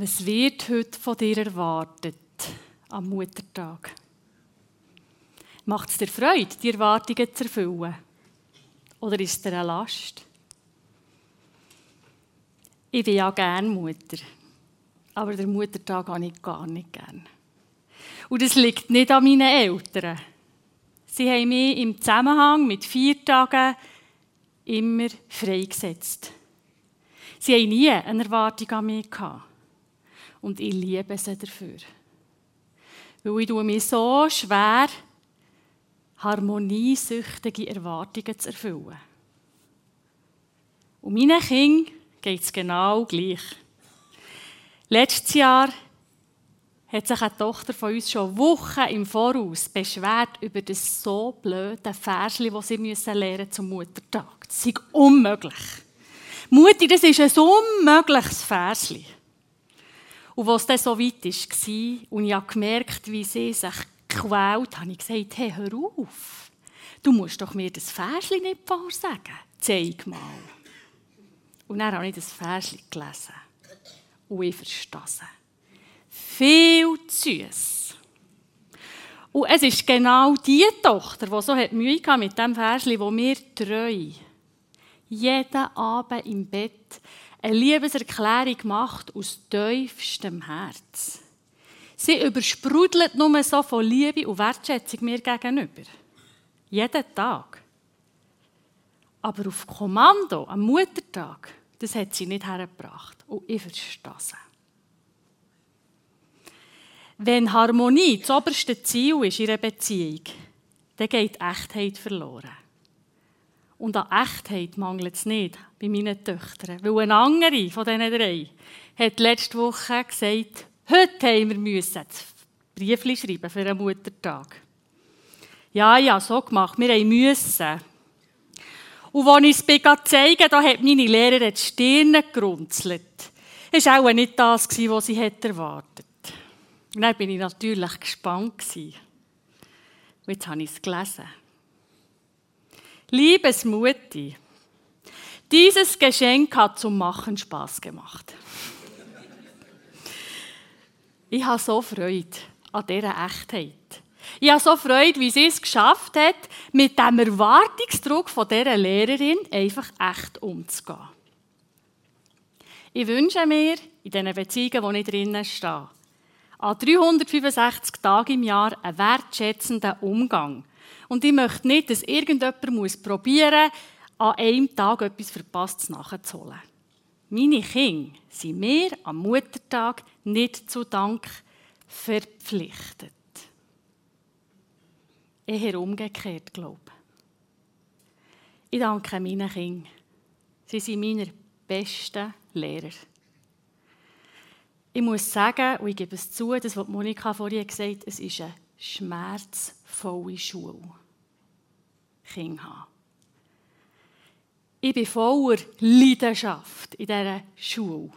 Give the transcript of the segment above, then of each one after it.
Was wird heute von dir erwartet am Muttertag? Macht es dir Freude, die Erwartungen zu erfüllen? Oder ist es dir eine Last? Ich bin ja gerne Mutter, aber den Muttertag habe ich gar nicht gern. Und das liegt nicht an meinen Eltern. Sie haben mich im Zusammenhang mit vier Tagen immer freigesetzt. Sie haben nie eine Erwartung an mich gehabt. Und ich liebe sie dafür. Weil ich mich so schwer harmoniesüchtige Erwartungen zu erfüllen. Und meinen Kindern geht es genau gleich. Letztes Jahr hat sich eine Tochter von uns schon Wochen im Voraus beschwert über das so blöde Versli, das sie müssen lernen zum Muttertag. Das ist unmöglich. Mutti, das ist ein unmögliches Versli. Und was dann so weit war, und ich habe gemerkt, wie sie sich gequält, habe ich gesagt, hey, hör auf. Du musst doch mir das Versli nicht vorsagen. Zeig mal. Und dann habe ich das Versli gelesen. Und ich verstehe es. Viel zu süß. Und es ist genau die Tochter, die so Mühe hatte mit dem Versli, wo mir treu jeden Abend im Bett eine Liebeserklärung macht aus tiefstem Herz. Sie übersprudelt nur so von Liebe und Wertschätzung mir gegenüber. Jeden Tag. Aber auf Kommando, am Muttertag, das hat sie nicht hergebracht. Und ich verstehe sie. Wenn Harmonie das oberste Ziel ist in einer Beziehung, dann geht Echtheit verloren. Und an Echtheit mangelt es nicht bei meinen Töchtern. Weil eine andere von diesen drei hat letzte Woche gesagt, heute haben wir müssen Briefli schreiben für einen Muttertag. Ja, ja, so gemacht. Wir müssen. Und als ich es zeigte, da hat meine Lehrerin die Stirn gerunzelt. Das war auch nicht das, was sie erwartet Und dann war ich natürlich gespannt. Und jetzt habe ich es gelesen. Liebes Mutti, dieses Geschenk hat zum Machen Spaß gemacht. Ich habe so Freude an dieser Echtheit. Ich habe so Freude, wie sie es geschafft hat, mit dem Erwartungsdruck von dieser Lehrerin einfach echt umzugehen. Ich wünsche mir, in diesen Beziehungen, wo ich drinnen stehe, an 365 Tagen im Jahr einen wertschätzenden Umgang und ich möchte nicht, dass irgendjemand muss probieren an einem Tag etwas Verpasstes nachzuholen. Meine Kinder sind mir am Muttertag nicht zu Dank verpflichtet. Eher umgekehrt, glaube ich. Ich danke meinen Kindern. Sie sind meine besten Lehrer. Ich muss sagen, und ich gebe es zu, das, was Monika vorhin gesagt hat, es ist eine schmerzvolle Schule. Kinder haben. Ich bin voller Leidenschaft in dieser Schule.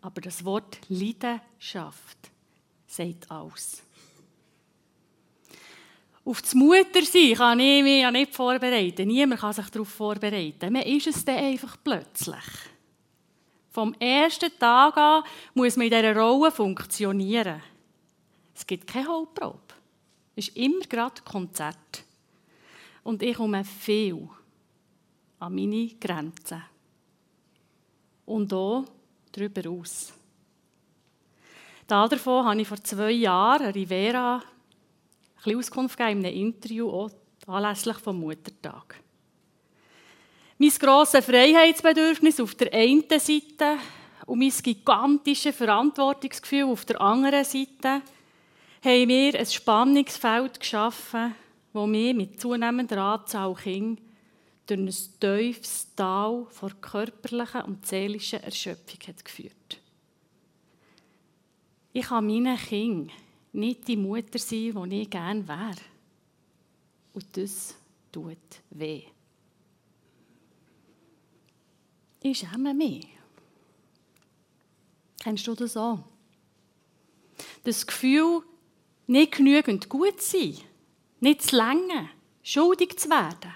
Aber das Wort Leidenschaft sagt alles. Auf das Muttersein kann ich mich ja nicht vorbereiten. Niemand kann sich darauf vorbereiten. Man ist es dann einfach plötzlich. Vom ersten Tag an muss man in dieser Rolle funktionieren. Es gibt keine Hauptprobe. Es ist immer gerade Konzert. Und ich komme viel an meine Grenzen. Und auch darüber aus. Davon habe ich vor zwei Jahren Rivera ein Auskunft gegeben in einem Interview, auch anlässlich vom Muttertag. Mein grosses Freiheitsbedürfnis auf der einen Seite und mein gigantisches Verantwortungsgefühl auf der anderen Seite haben mir ein Spannungsfeld geschaffen, das mich mit zunehmender Anzahl Kinder durch ein tiefes Tal vor körperlicher und seelischer Erschöpfung hat geführt. Ich kann meinen Kindern nicht die Mutter sein, die ich gerne wäre. Und das tut weh. Ich schäme mich. Kennst du das auch? Das Gefühl, nicht genügend gut zu sein, nicht zu lange, schuldig zu werden.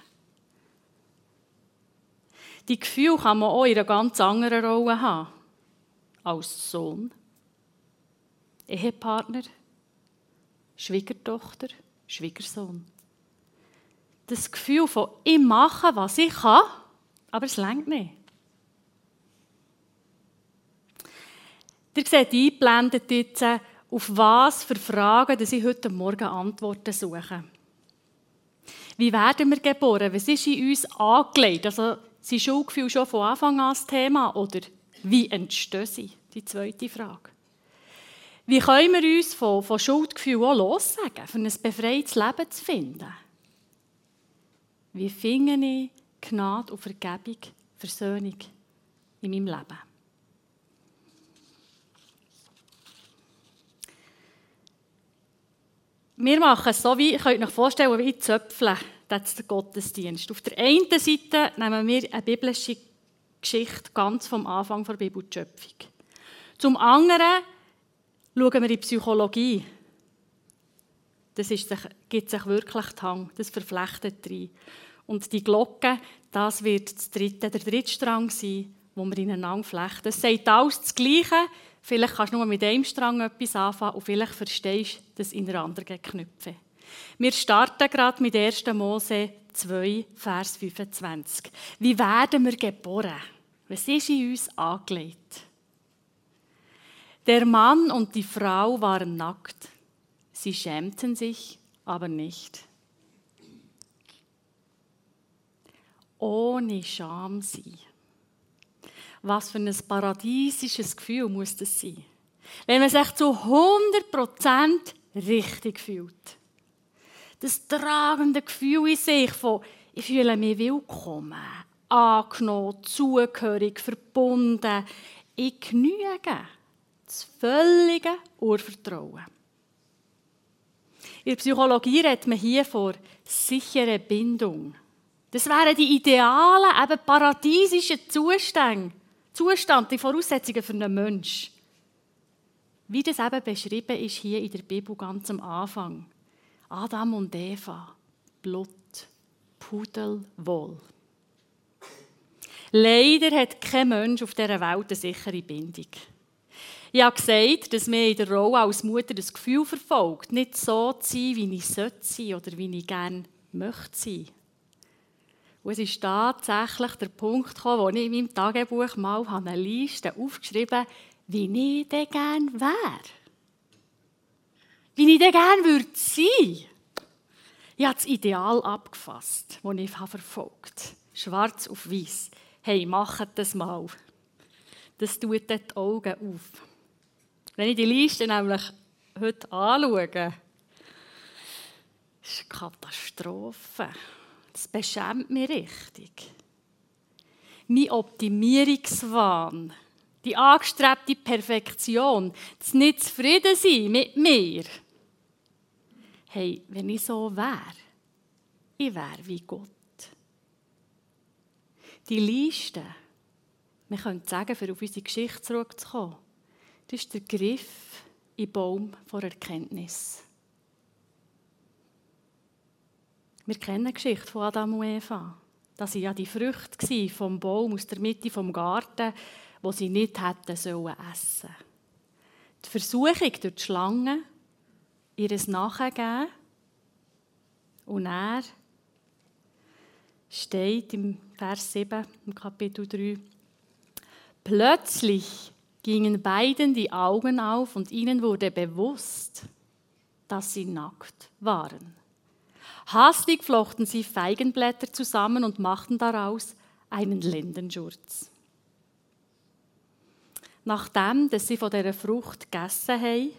Die Gefühle kann man auch in einer ganz anderen Rolle haben. als Sohn, Ehepartner, Schwiegertochter, Schwiegersohn. Das Gefühl von, ich mache, was ich kann, aber es längt nicht. Ihr seht eingeblendet jetzt, auf was für Fragen dass ich heute Morgen Antworten suche. Wie werden wir geboren? Was ist in uns angelegt? Also, sind Schuldgefühle schon von Anfang an das Thema? Oder wie entstehen sie? Die zweite Frage. Wie können wir uns von, von Schuldgefühlen auch lossagen, um ein befreites Leben zu finden? Wie finde ich Gnade und Vergebung, Versöhnung in meinem Leben? Wir machen es so, wie, ihr könnt euch vorstellen, wie Zöpfeln, das ist der Gottesdienst. Auf der einen Seite nehmen wir eine biblische Geschichte ganz vom Anfang der Bibel, die Schöpfung. Zum anderen schauen wir in die Psychologie. Das ist, gibt sich wirklich Hang, das verflechtet rein. Und die Glocke, das wird das dritte, der dritte Strang sein, wo wir ineinander flechten. Es sagt alles das Gleiche, Vielleicht kannst du nur mit einem Strang etwas anfangen und vielleicht verstehst du das in einer anderen Knöpfe. Wir starten gerade mit 1. Mose 2, Vers 25. Wie werden wir geboren? Was ist in uns angelegt? Der Mann und die Frau waren nackt. Sie schämten sich aber nicht. Ohne Scham sein. Was für ein paradiesisches Gefühl muss das sein? Wenn man sich zu 100% richtig fühlt. Das tragende Gefühl in sich von, ich fühle mich willkommen, angenommen, zugehörig, verbunden, ich genüge. Das völlige Urvertrauen. In der Psychologie redet man hier von sicherer Bindung. Das wären die idealen, eben paradiesischen Zustände, Zustand, die Voraussetzungen für einen Menschen. Wie das eben beschrieben ist hier in der Bibel ganz am Anfang. Adam und Eva, Blut, Pudelwohl. Leider hat kein Mensch auf dieser Welt eine sichere Bindung. Ich habe gesagt, dass mir in der Rolle als Mutter das Gefühl verfolgt, nicht so zu sein, wie ich sein sollte oder wie ich gerne möchte sein. Und es ist tatsächlich der Punkt gekommen, wo ich in meinem Tagebuch mal eine Liste aufgeschrieben habe, wie ich denn gerne wäre. Wie ich denn gerne würde sein. Ich habe das Ideal abgefasst, das ich verfolgt habe. Schwarz auf weiß. Hey, macht das mal. Das tut die Augen auf. Wenn ich die Liste nämlich heute anschaue, ist es eine Katastrophe. Das beschämt mich richtig. Mein Optimierungswahn, die angestrebte Perfektion, das nicht zufrieden sein mit mir. Hey, wenn ich so wäre, ich wäre wie Gott. Die Liste, wir können sagen, für auf unsere Geschichte zurückzukommen, das ist der Griff den Baum vor Erkenntnis. Wir kennen die Geschichte von Adam und Eva. Das waren ja die Früchte vom Baum aus der Mitte vom Garten, wo sie nicht hätten sollen essen. Die Versuchung durch die Schlange, ihres Nachgeben und er steht im Vers 7 im Kapitel 3 Plötzlich gingen beiden die Augen auf und ihnen wurde bewusst, dass sie nackt waren. Hastig flochten sie Feigenblätter zusammen und machten daraus einen Lendenschurz. Nachdem dass sie von dieser Frucht gegessen haben,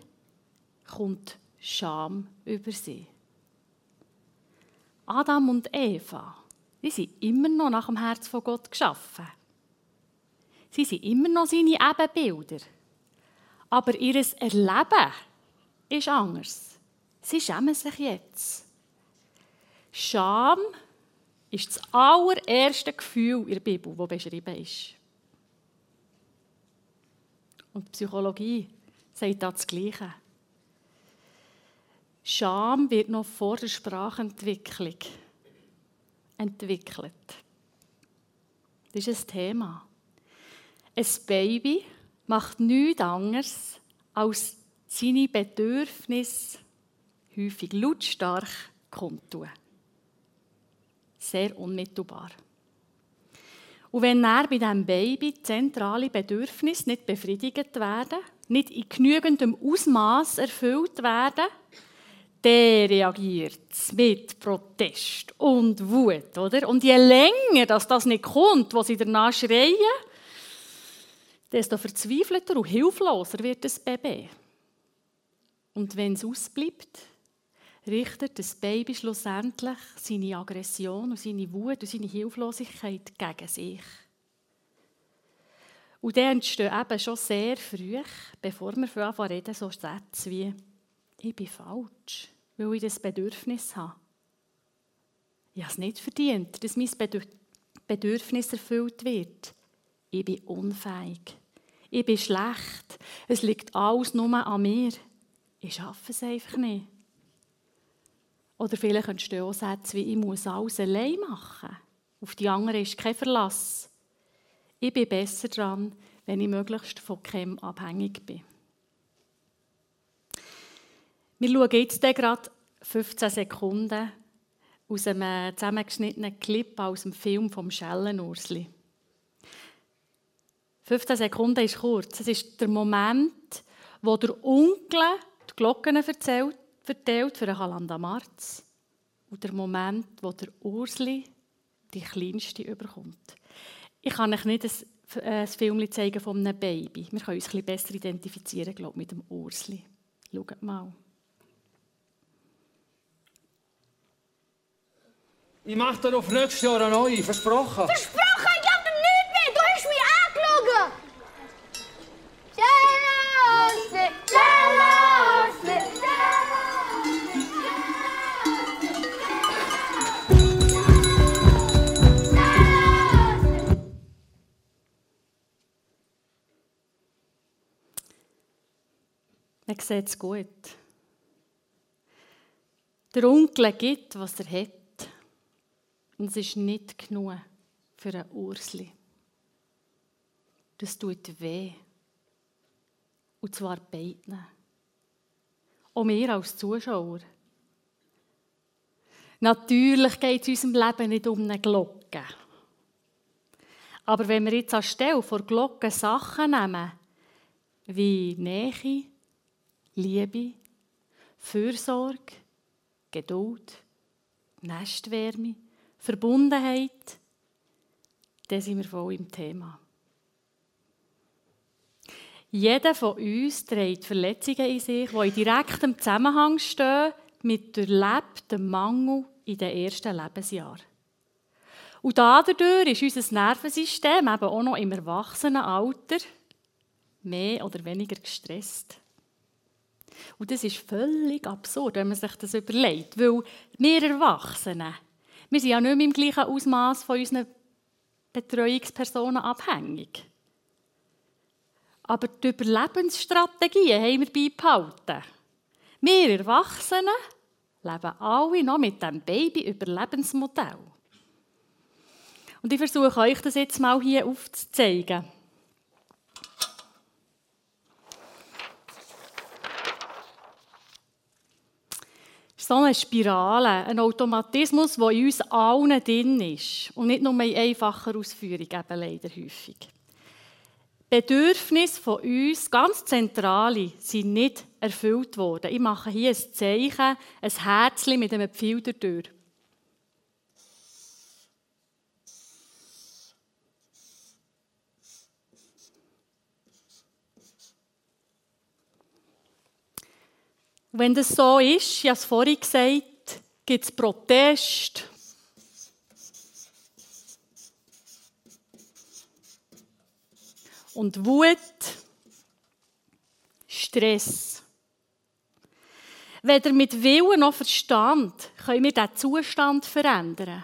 kommt Scham über sie. Adam und Eva, die sind immer noch nach dem Herz von Gott geschaffen. Sie sind immer noch seine Ebenbilder. Aber ihr Erleben ist anders. Sie schämen sich jetzt. Scham ist das allererste Gefühl in der Bibel, das beschrieben ist. Und die Psychologie sagt das Gleiche. Scham wird noch vor der Sprachentwicklung entwickelt. Das ist ein Thema. Ein Baby macht nichts anderes, als seine Bedürfnisse häufig lautstark kundtun. Sehr unmittelbar. Und wenn er bei diesem Baby zentrale Bedürfnisse nicht befriedigt werden, nicht in genügendem Ausmaß erfüllt werden, dann reagiert mit Protest und Wut. Oder? Und je länger dass das nicht kommt, was sie danach schreien, desto verzweifelter und hilfloser wird das Baby. Und wenn es ausbleibt, richtet das Baby schlussendlich seine Aggression und seine Wut und seine Hilflosigkeit gegen sich. Und dann entstehen eben schon sehr früh, bevor wir anfangen reden, so Sätze wie «Ich bin falsch, weil ich das Bedürfnis habe». Ich habe es nicht verdient, dass mein Bedürfnis erfüllt wird. Ich bin unfähig. Ich bin schlecht. Es liegt alles nur an mir. Ich schaffe es einfach nicht. Oder vielleicht entstehen auch Sätze wie, ich muss alles allein machen. Auf die anderen ist kein Verlass. Ich bin besser dran, wenn ich möglichst von keinem abhängig bin. Wir schauen jetzt gerade 15 Sekunden aus einem zusammengeschnittenen Clip aus dem Film vom Schellenursli. 15 Sekunden ist kurz. Es ist der Moment, wo der Onkel die Glocken erzählt verteilt für Halanda Marz. Und der Moment, wo der Ursli die kleinste überkommt. Ich kann euch nicht ein, ein Film zeigen von einem Baby. Wir können uns ein besser identifizieren, glaube mit dem Ursli. Schaut mal. Ich mache dir auf nächstes Jahr eine neue, versprochen. Versprochen! Man sieht es gut. Der Onkel gibt, was er hat. Und es ist nicht genug für einen Ursli. Das tut weh. Und zwar beiden. Auch mir als Zuschauer. Natürlich geht es unserem Leben nicht um eine Glocke. Aber wenn wir jetzt anstelle vor Glocken Sachen nehmen, wie Nähe, Liebe, Fürsorge, Geduld, Nestwärme, Verbundenheit, dann sind wir voll im Thema. Jeder von uns trägt Verletzungen in sich, die in direktem Zusammenhang stehen mit erlebtem Mangel in den ersten Lebensjahren. Und dadurch ist unser Nervensystem eben auch noch im Erwachsenenalter mehr oder weniger gestresst. Und das ist völlig absurd, wenn man sich das überlegt. Weil wir Erwachsenen, wir sind ja nicht mehr im gleichen Ausmaß von unseren Betreuungspersonen abhängig. Aber die Überlebensstrategien haben wir beibehalten. Wir Erwachsenen leben alle noch mit dem Baby-Überlebensmodell. Und ich versuche euch das jetzt mal hier aufzuzeigen. So eine Spirale, ein Automatismus, der in uns allen drin ist. Und nicht nur in einfacher Ausführung, eben leider häufig. Bedürfnisse von uns, ganz zentrale, sind nicht erfüllt worden. Ich mache hier ein Zeichen, ein Herzchen mit einem Pfeil durch. Wenn das so ist, ich habe es vorhin gesagt, gibt es Protest. Und Wut, Stress. Weder mit Willen noch Verstand können wir diesen Zustand verändern.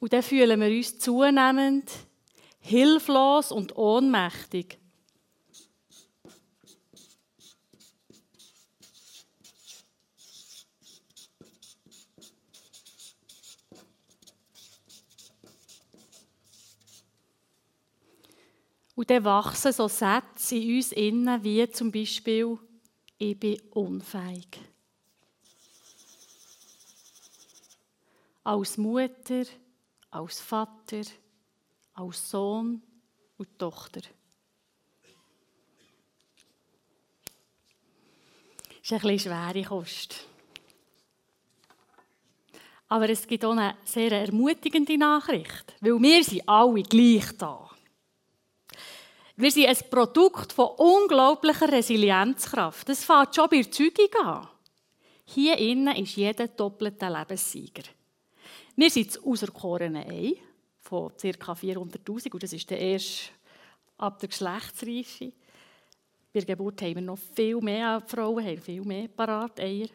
Und dann fühlen wir uns zunehmend hilflos und ohnmächtig. Und dann wachsen so Sätze in uns innen, wie zum Beispiel, ich bin unfähig. Als Mutter, als Vater, als Sohn und Tochter. Das ist ein bisschen schwere Kost. Aber es gibt auch eine sehr ermutigende Nachricht, weil wir sind alle gleich da. Wir sind ein Produkt von unglaublicher Resilienzkraft. Das fängt schon bei der Zeugung an. Hier innen ist jeder doppelte Lebenssieger. Wir sind das auserkorene Ei von ca. 400'000 und das ist der erste ab der Geschlechtsreife. Bei der Geburt haben wir noch viel mehr Frauen, haben viel mehr parat Eier.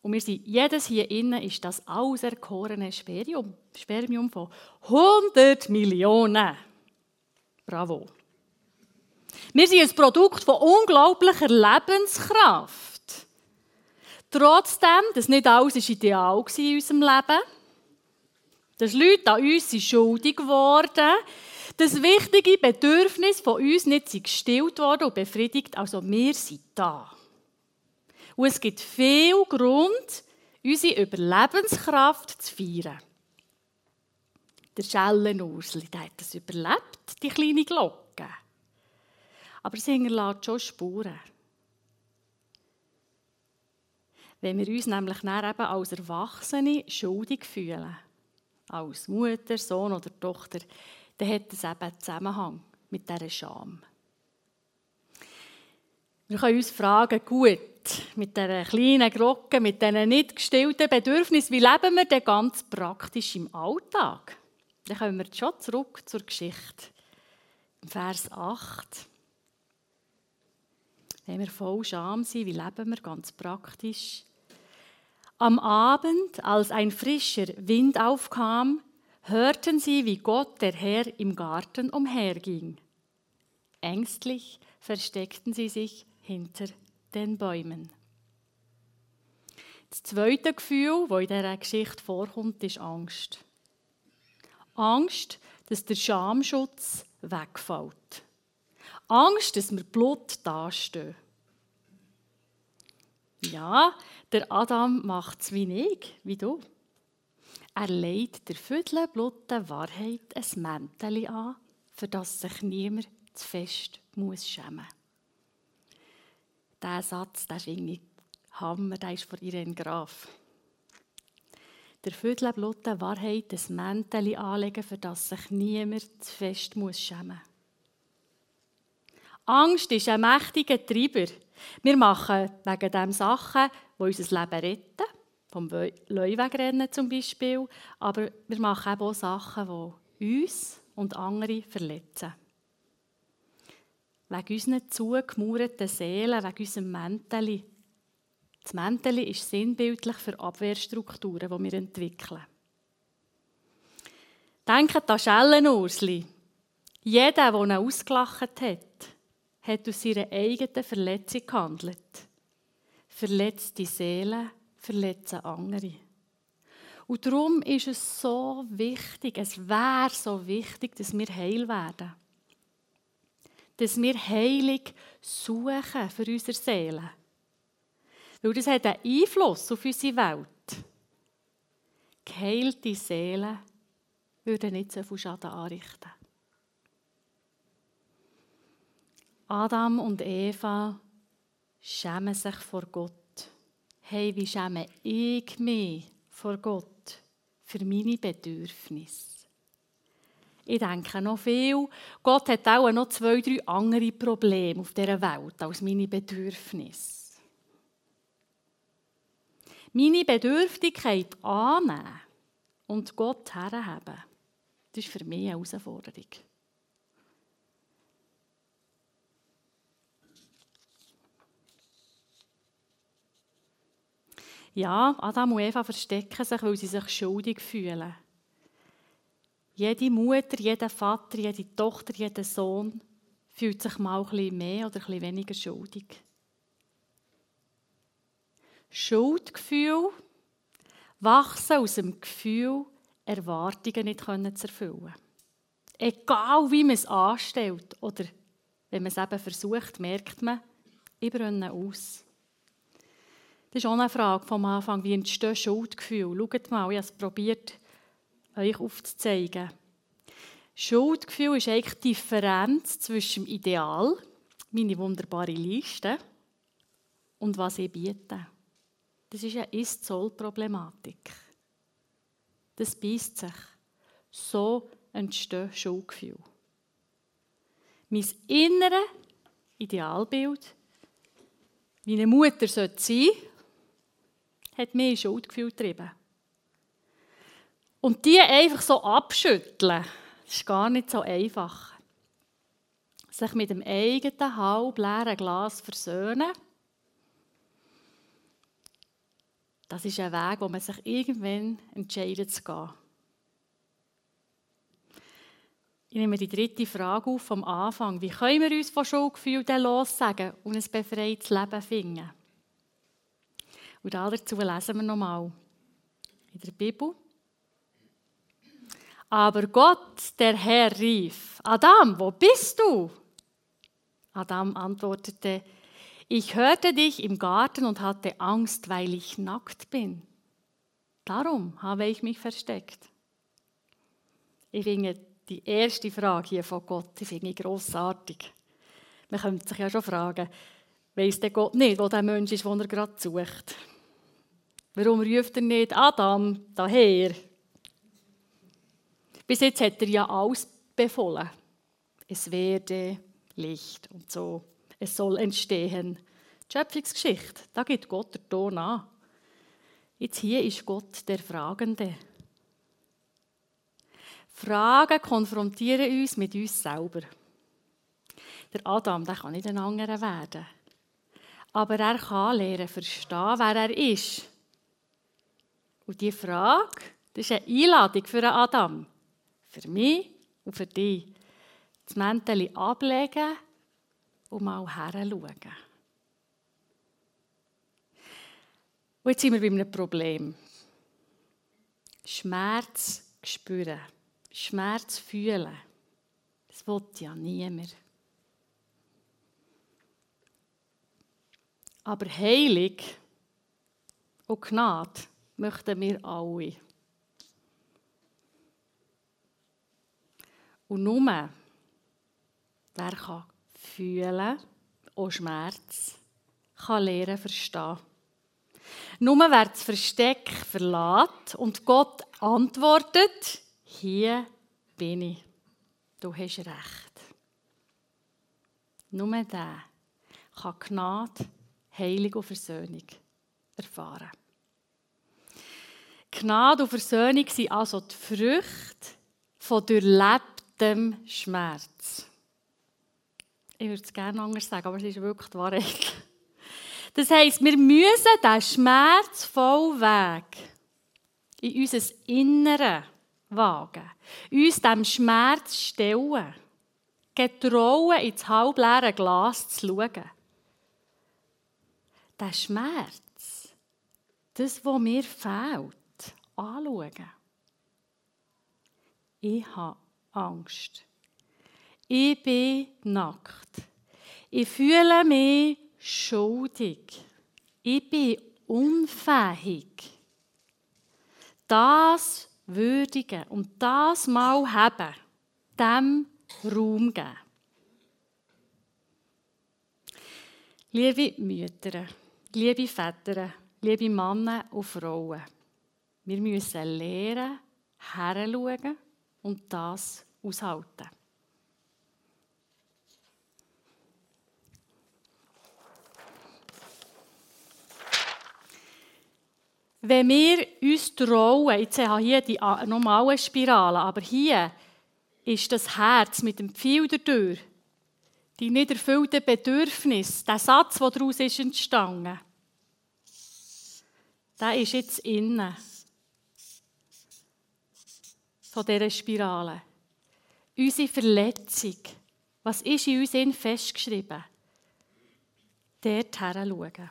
Und wir sind, jedes hier innen ist das auserkorene Spermium, Spermium von 100 Millionen. Bravo. Wir sind ein Produkt von unglaublicher Lebenskraft. Trotzdem, dass nicht alles ideal war in unserem Leben, dass Leute an uns sind schuldig geworden, dass wichtige Bedürfnisse von uns nicht gestillt worden und befriedigt, also wir sind da. Und es gibt viel Grund, unsere Überlebenskraft zu feiern. Der Schellenursli, hat das überlebt, die kleine Glocke. Aber es hinterlässt schon Spuren. Wenn wir uns nämlich eben als Erwachsene schuldig fühlen, als Mutter, Sohn oder Tochter, dann hat das eben einen Zusammenhang mit dieser Scham. Wir können uns fragen, gut, mit dieser kleinen Glocke, mit diesen nicht gestillten Bedürfnissen, wie leben wir denn ganz praktisch im Alltag? Dann kommen wir schon zurück zur Geschichte. Vers 8. Wenn wir voll Scham sind, wie leben wir ganz praktisch? Am Abend, als ein frischer Wind aufkam, hörten sie, wie Gott der Herr im Garten umherging. Ängstlich versteckten sie sich hinter den Bäumen. Das zweite Gefühl, das in dieser Geschichte vorkommt, ist Angst. Angst, dass der Schamschutz wegfällt. Angst, dass wir Blut dastehen. Ja, der Adam macht es wie ich, wie du. Er legt der Viertelbluten Wahrheit ein Mäntel an, für das sich niemand zu fest muss schämen muss. Dieser Satz, der finde ich Hammer, der ist von Irene Graf. Der Viertelbluten Wahrheit ein Mäntel anlegen, für das sich niemand zu fest muss schämen muss. Angst ist ein mächtiger Treiber. Wir machen wegen dem Sachen, die unser Leben retten, vom Leuwegrennen zum Beispiel, aber wir machen auch Sachen, die uns und andere verletzen. Wegen unseren zugemauerten Seelen, wegen unserem Mäntel. Das Mäntel ist sinnbildlich für Abwehrstrukturen, die wir entwickeln. Denkt an Schellenursli. Jeder, der ihn ausgelacht hat, hat aus ihrer eigenen Verletzung gehandelt. Verletzte Seelen verletzen andere. Und darum ist es so wichtig, es wäre so wichtig, dass wir heil werden. Dass wir Heilung suchen für unsere Seele. Weil das hat einen Einfluss auf unsere Welt. Geheilte Seelen würden nicht so viel Schaden anrichten. Adam und Eva schämen sich vor Gott. Hey, wie schäme ich mich vor Gott für meine Bedürfnisse? Ich denke noch viel. Gott hat auch noch zwei, drei andere Probleme auf dieser Welt als meine Bedürfnisse. Meine Bedürftigkeit annehmen und Gott herhaben, das ist für mich eine Herausforderung. Ja, Adam und Eva verstecken sich, weil sie sich schuldig fühlen. Jede Mutter, jeder Vater, jede Tochter, jeder Sohn fühlt sich mal ein bisschen mehr oder ein bisschen weniger schuldig. Schuldgefühl wachsen aus dem Gefühl, Erwartungen nicht zu erfüllen. Egal wie man es anstellt oder wenn man es eben versucht, merkt man, ich brenne aus. Das ist auch eine Frage vom Anfang, wie entstehen Schuldgefühle? Schaut mal, ich habe es probiert, euch aufzuzeigen. Schuldgefühl ist eigentlich die Differenz zwischen dem Ideal, meine wunderbare Liste, und was ich biete. Das ist eine Ist-Soll-Problematik. Das beißt sich. So entstehen Schuldgefühle. Mein inneres Idealbild, wie eine Mutter sein hat mir Schuldgefühl getrieben. Und die einfach so abschütteln, ist gar nicht so einfach. Sich mit dem eigenen halb leeren Glas versöhnen, das ist ein Weg, wo man sich irgendwann entscheidet zu gehen. Ich nehme die dritte Frage auf vom Anfang. Wie können wir uns von Schuldgefühlen lossagen und ein befreites Leben finden? Und dazu lesen wir nochmal in der Bibel. Aber Gott, der Herr, rief, Adam, wo bist du? Adam antwortete, ich hörte dich im Garten und hatte Angst, weil ich nackt bin. Darum habe ich mich versteckt. Ich finde die erste Frage hier von Gott, die finde ich grossartig. Man könnte sich ja schon fragen, weiss der Gott nicht, wo der Mensch ist, den er gerade sucht? Warum ruft er nicht Adam daher? Bis jetzt hat er ja alles befohlen. Es werde Licht und so. Es soll entstehen. Die Schöpfungsgeschichte, da gibt Gott der Ton an. Jetzt hier ist Gott der Fragende. Fragen konfrontieren uns mit uns selber. Der Adam, der kann nicht ein anderer werden. Aber er kann lernen, verstehen, wer er ist. Und diese Frage, das ist eine Einladung für Adam. Für mich und für dich. Das Mäntel ablegen und mal heranschauen. Und jetzt sind wir bei einem Problem. Schmerz spüren. Schmerz fühlen. Das will ja niemand. Aber Heilig und Gnade möchten wir alle. Und nur, wer kann fühlen, auch Schmerz, kann lernen verstehen. Nur wer das Versteck verlässt und Gott antwortet, hier bin ich, du hast recht. Nur der kann Gnade, Heilung und Versöhnung erfahren. Gnade und Versöhnung sind also die Früchte von durchlebtem Schmerz. Ich würde es gerne anders sagen, aber es ist wirklich die Wahrheit. Das heisst, wir müssen diesen schmerzvollen Weg in unser Innere wagen, uns dem Schmerz stellen, getrauen, ins halbleere Glas zu schauen. Der Schmerz, das, was mir fehlt, anschauen. Ich habe Angst. Ich bin nackt. Ich fühle mich schuldig. Ich bin unfähig. Das würdigen und das mal haben, dem Raum geben. Liebe Mütter, liebe Väter, liebe Männer und Frauen, wir müssen lernen, heranschauen und das aushalten. Wenn wir uns trauen, jetzt habe ich hier die normale Spirale, aber hier ist das Herz mit dem Pfeil durch, die nicht erfüllten Bedürfnisse, der Satz, der daraus ist entstanden, der ist jetzt innen von dieser Spirale. Unsere Verletzung, was ist in uns festgeschrieben? Dort schauen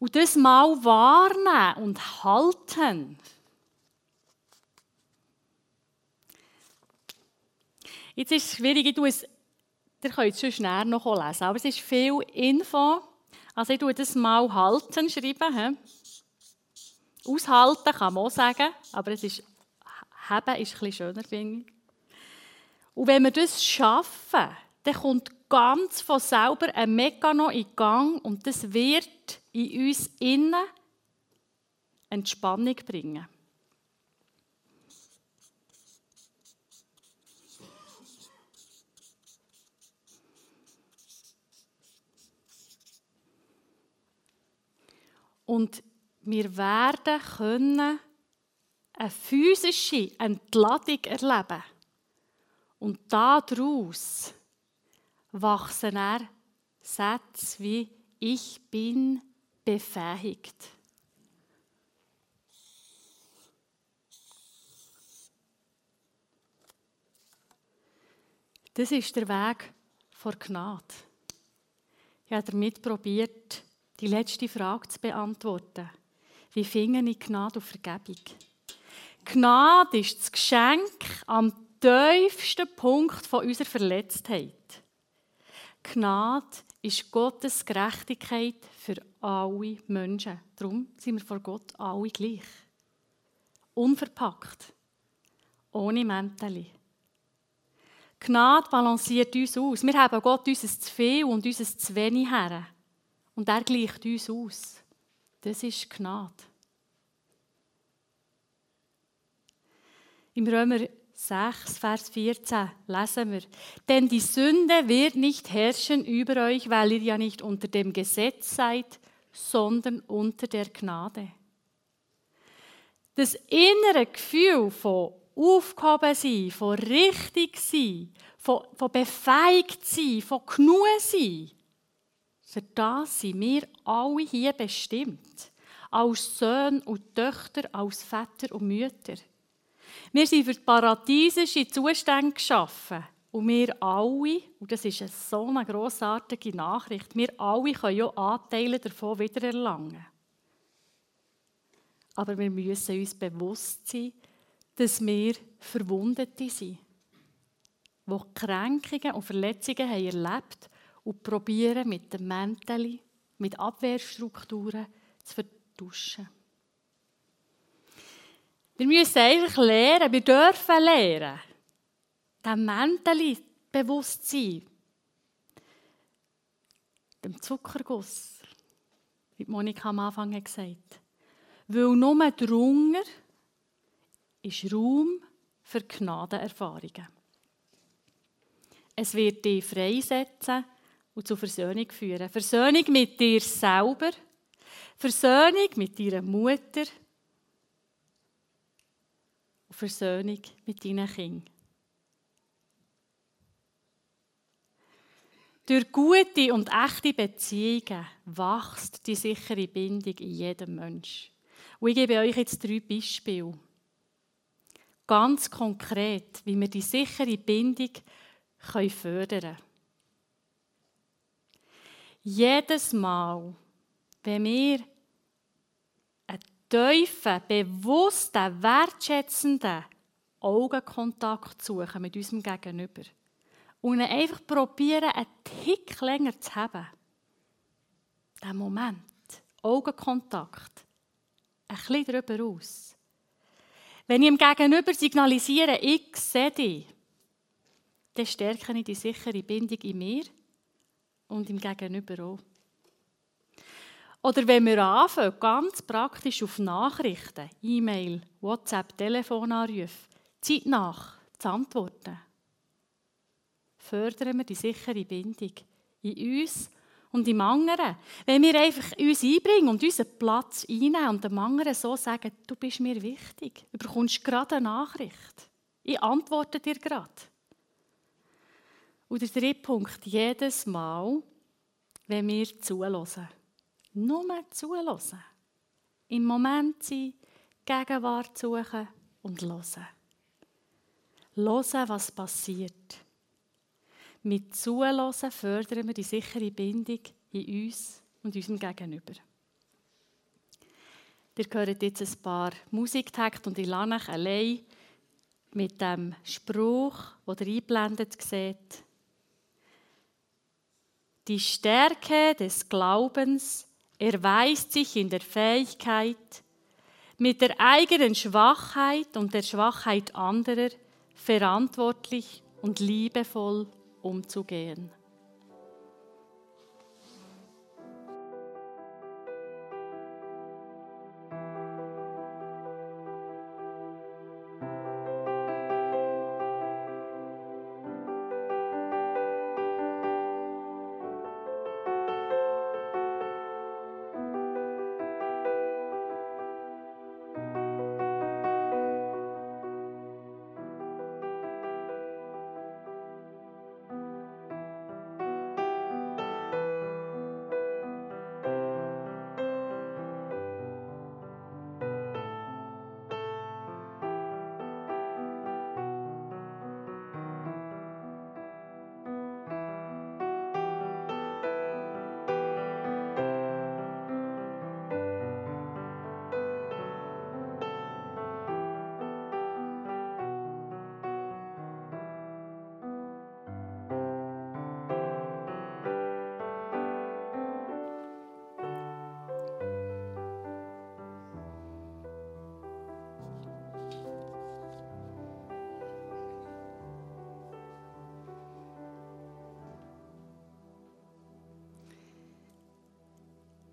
und das mal wahrnehmen und halten. Jetzt ist es schwierig, ich es, ihr könnt es schon schnell noch lesen, aber es ist viel Info. Also ich tue das mal halten, schreiben. Aushalten kann man auch sagen, aber es ist, haben ist bisschen schöner, finde ich. Und wenn wir das schaffen, dann kommt ganz von selber ein Mechanismus in Gang und das wird in uns innen Entspannung bringen. Und wir werden können eine physische Entladung erleben. Und daraus wachsen er Sätze wie Ich bin befähigt. Das ist der Weg vor Gnade. Ich habe damit probiert, die letzte Frage zu beantworten. Wie finde ich Gnade und Vergebung? Gnade ist das Geschenk am tiefsten Punkt von unserer Verletztheit. Gnade ist Gottes Gerechtigkeit für alle Menschen. Darum sind wir vor Gott alle gleich. Unverpackt. Ohne Mäntel. Gnade balanciert uns aus. Wir haben Gott uns zu viel und uns zu wenig her. Und er gleicht uns aus. Das ist Gnade. Im Römer 6, Vers 14 lesen wir, denn die Sünde wird nicht herrschen über euch, weil ihr ja nicht unter dem Gesetz seid, sondern unter der Gnade. Das innere Gefühl von aufgehoben sein, von richtig sein, von, von befähigt sein, von genug sein, für das sind wir alle hier bestimmt. Als Söhne und Töchter, als Väter und Mütter. Wir sind für die paradiesische Zustände geschaffen. Und wir alle, und das ist eine so eine grossartige Nachricht, wir alle können ja Anteile davon wiedererlangen. Aber wir müssen uns bewusst sein, dass wir Verwundete sind, die Kränkungen und Verletzungen haben erlebt und probieren mit dem Mäntel, mit Abwehrstrukturen zu vertuschen. Wir müssen einfach lernen, wir dürfen lernen, dem Mäntel bewusst sein, dem Zuckerguss, wie Monika am Anfang gesagt hat. Weil nur drunter ist Raum für Gnadenerfahrungen. Es wird dich freisetzen und zur Versöhnung führen. Versöhnung mit dir selber, Versöhnung mit deiner Mutter und Versöhnung mit deinen Kindern. Durch gute und echte Beziehungen wächst die sichere Bindung in jedem Mensch. Und ich gebe euch jetzt drei Beispiele. Ganz konkret, wie wir die sichere Bindung fördern können. Jedes Mal, wenn wir einen tiefen, bewussten, wertschätzenden Augenkontakt suchen mit unserem Gegenüber und einfach probieren, einen Tick länger zu haben, diesen Moment, Augenkontakt, ein bisschen darüber aus. Wenn ich dem Gegenüber signalisiere, ich sehe dich, dann stärke ich die sichere Bindung in mir und im Gegenüber auch. Oder wenn wir anfangen, ganz praktisch auf Nachrichten, E-Mail, WhatsApp, Telefonanrufe, zeitnach zu antworten, fördern wir die sichere Bindung in uns und im anderen. Wenn wir einfach uns einbringen und unseren Platz einnehmen und dem anderen so sagen, du bist mir wichtig, du bekommst gerade eine Nachricht. Ich antworte dir gerade. Und der dritte Punkt, jedes Mal, wenn wir zulassen. Nur zulassen. Im Moment sein, Gegenwart suchen und hören. Hören, was passiert. Mit Zulassen fördern wir die sichere Bindung in uns und unserem Gegenüber. Ihr hört jetzt ein paar Musiktakte und ich lasse euch allein mit dem Spruch, der eingeblendet sieht. Die Stärke des Glaubens erweist sich in der Fähigkeit, mit der eigenen Schwachheit und der Schwachheit anderer verantwortlich und liebevoll umzugehen.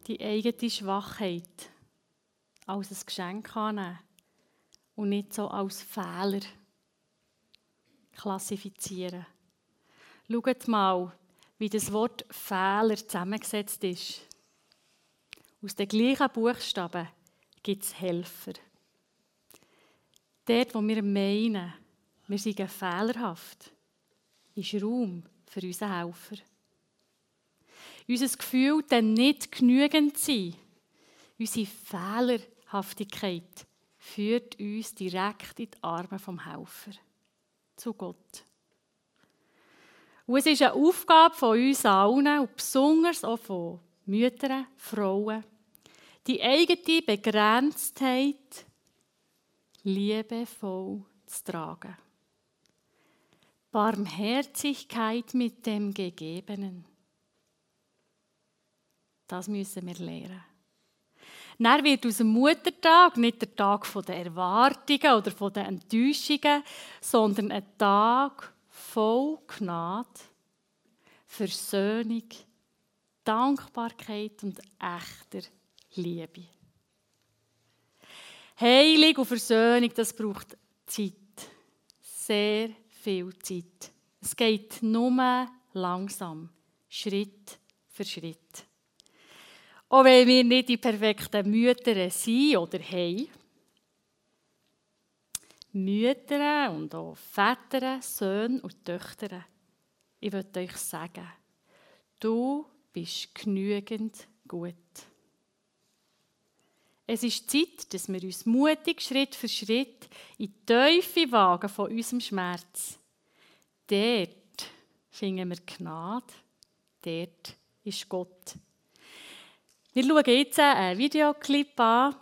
Die eigene Schwachheit als ein Geschenk annehmen und nicht so als Fehler klassifizieren. Schaut mal, wie das Wort Fehler zusammengesetzt ist. Aus den gleichen Buchstaben gibt es Helfer. Dort, wo wir meinen, wir seien fehlerhaft, ist Raum für unseren Helfer unser Gefühl dann nicht genügend sein. Unsere Fehlerhaftigkeit führt uns direkt in die Arme vom Helfer, zu Gott. Und es ist eine Aufgabe von uns allen, und besonders auch von Müttern, Frauen, die eigene Begrenztheit liebevoll zu tragen. Barmherzigkeit mit dem Gegebenen. Das müssen wir lernen. Dann wird aus dem Muttertag nicht der Tag der Erwartungen oder der Enttäuschungen, sondern ein Tag voll Gnade, Versöhnung, Dankbarkeit und echter Liebe. Heilung und Versöhnung, das braucht Zeit. Sehr viel Zeit. Es geht nur langsam, Schritt für Schritt. Auch wenn wir nicht die perfekten Mütter sind oder haben. Mütter und auch Väter, Söhne und Töchter, ich möchte euch sagen, du bist genügend gut. Es ist Zeit, dass wir uns mutig Schritt für Schritt in die Teufel wagen von unserem Schmerz. Dort finden wir Gnade, dort ist Gott. Wir schauen jetzt einen Videoclip an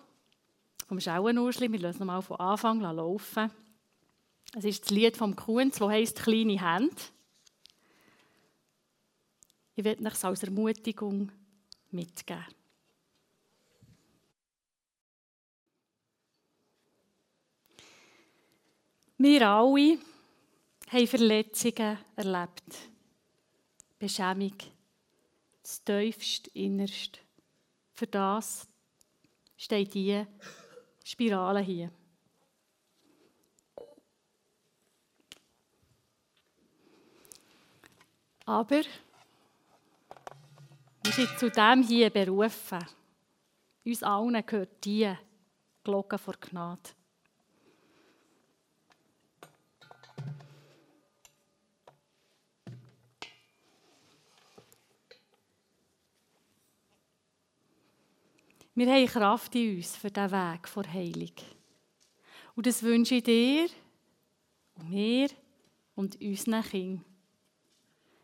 vom Schauenursli. Wir lassen mal von Anfang an laufen. Es ist das Lied vom Kunz, das heisst «Kleine Hände». Ich werde es als Ermutigung mitgeben. Wir alle haben Verletzungen erlebt. Beschämung, das tiefste Innerste. Für das steht diese Spirale hier. Aber wir sind zu dem hier berufen. Uns allen gehört die Glocke vor Gnade. Wir haben Kraft in uns für diesen Weg vor Heilung. Und das wünsche ich dir und mir und unseren Kindern.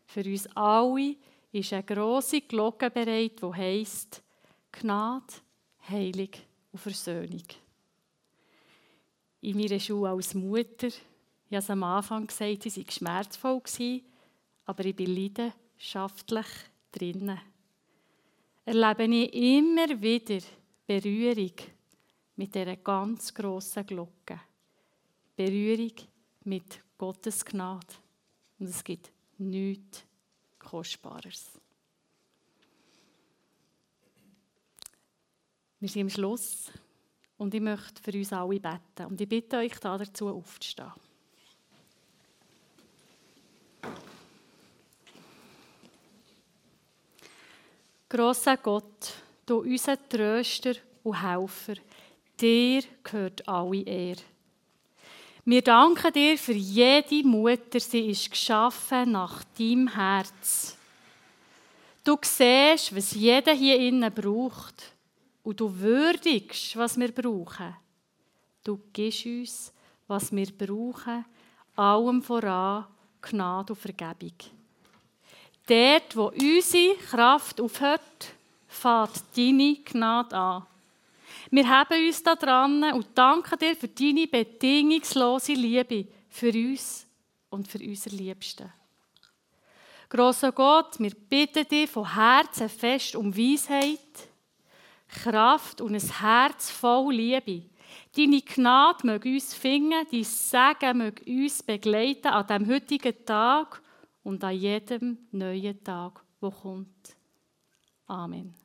Für uns alle ist eine grosse Glocke bereit, die heisst Gnade, Heilung und Versöhnung. In meiner Schule als Mutter Ich habe am Anfang gesagt, sie war schmerzvoll, aber ich bin leidenschaftlich drinnen. Erlebe ich immer wieder Berührung mit dieser ganz grossen Glocke. Berührung mit Gottes Gnade. Und es gibt nichts Kostbares. Wir sind am Schluss und ich möchte für uns alle beten. Und ich bitte euch dazu aufzustehen. Grosser Gott, du unser Tröster und Helfer, dir gehört alle Ehre. Wir danken dir für jede Mutter, sie ist geschaffen nach deinem Herz. Du siehst, was jeder hier innen braucht und du würdigst, was wir brauchen. Du gibst uns, was wir brauchen, allem voran Gnade und Vergebung. Dort, wo unsere Kraft aufhört, fährt deine Gnade an. Wir haben uns da dran und danken dir für deine bedingungslose Liebe für uns und für unsere Liebsten. Grosser Gott, wir bitten dich von Herzen fest um Weisheit, Kraft und ein Herz voll Liebe. Deine Gnade möge uns finden, dein Segen möge uns begleiten an diesem heutigen Tag und an jedem neuen Tag, wo kommt. Amen.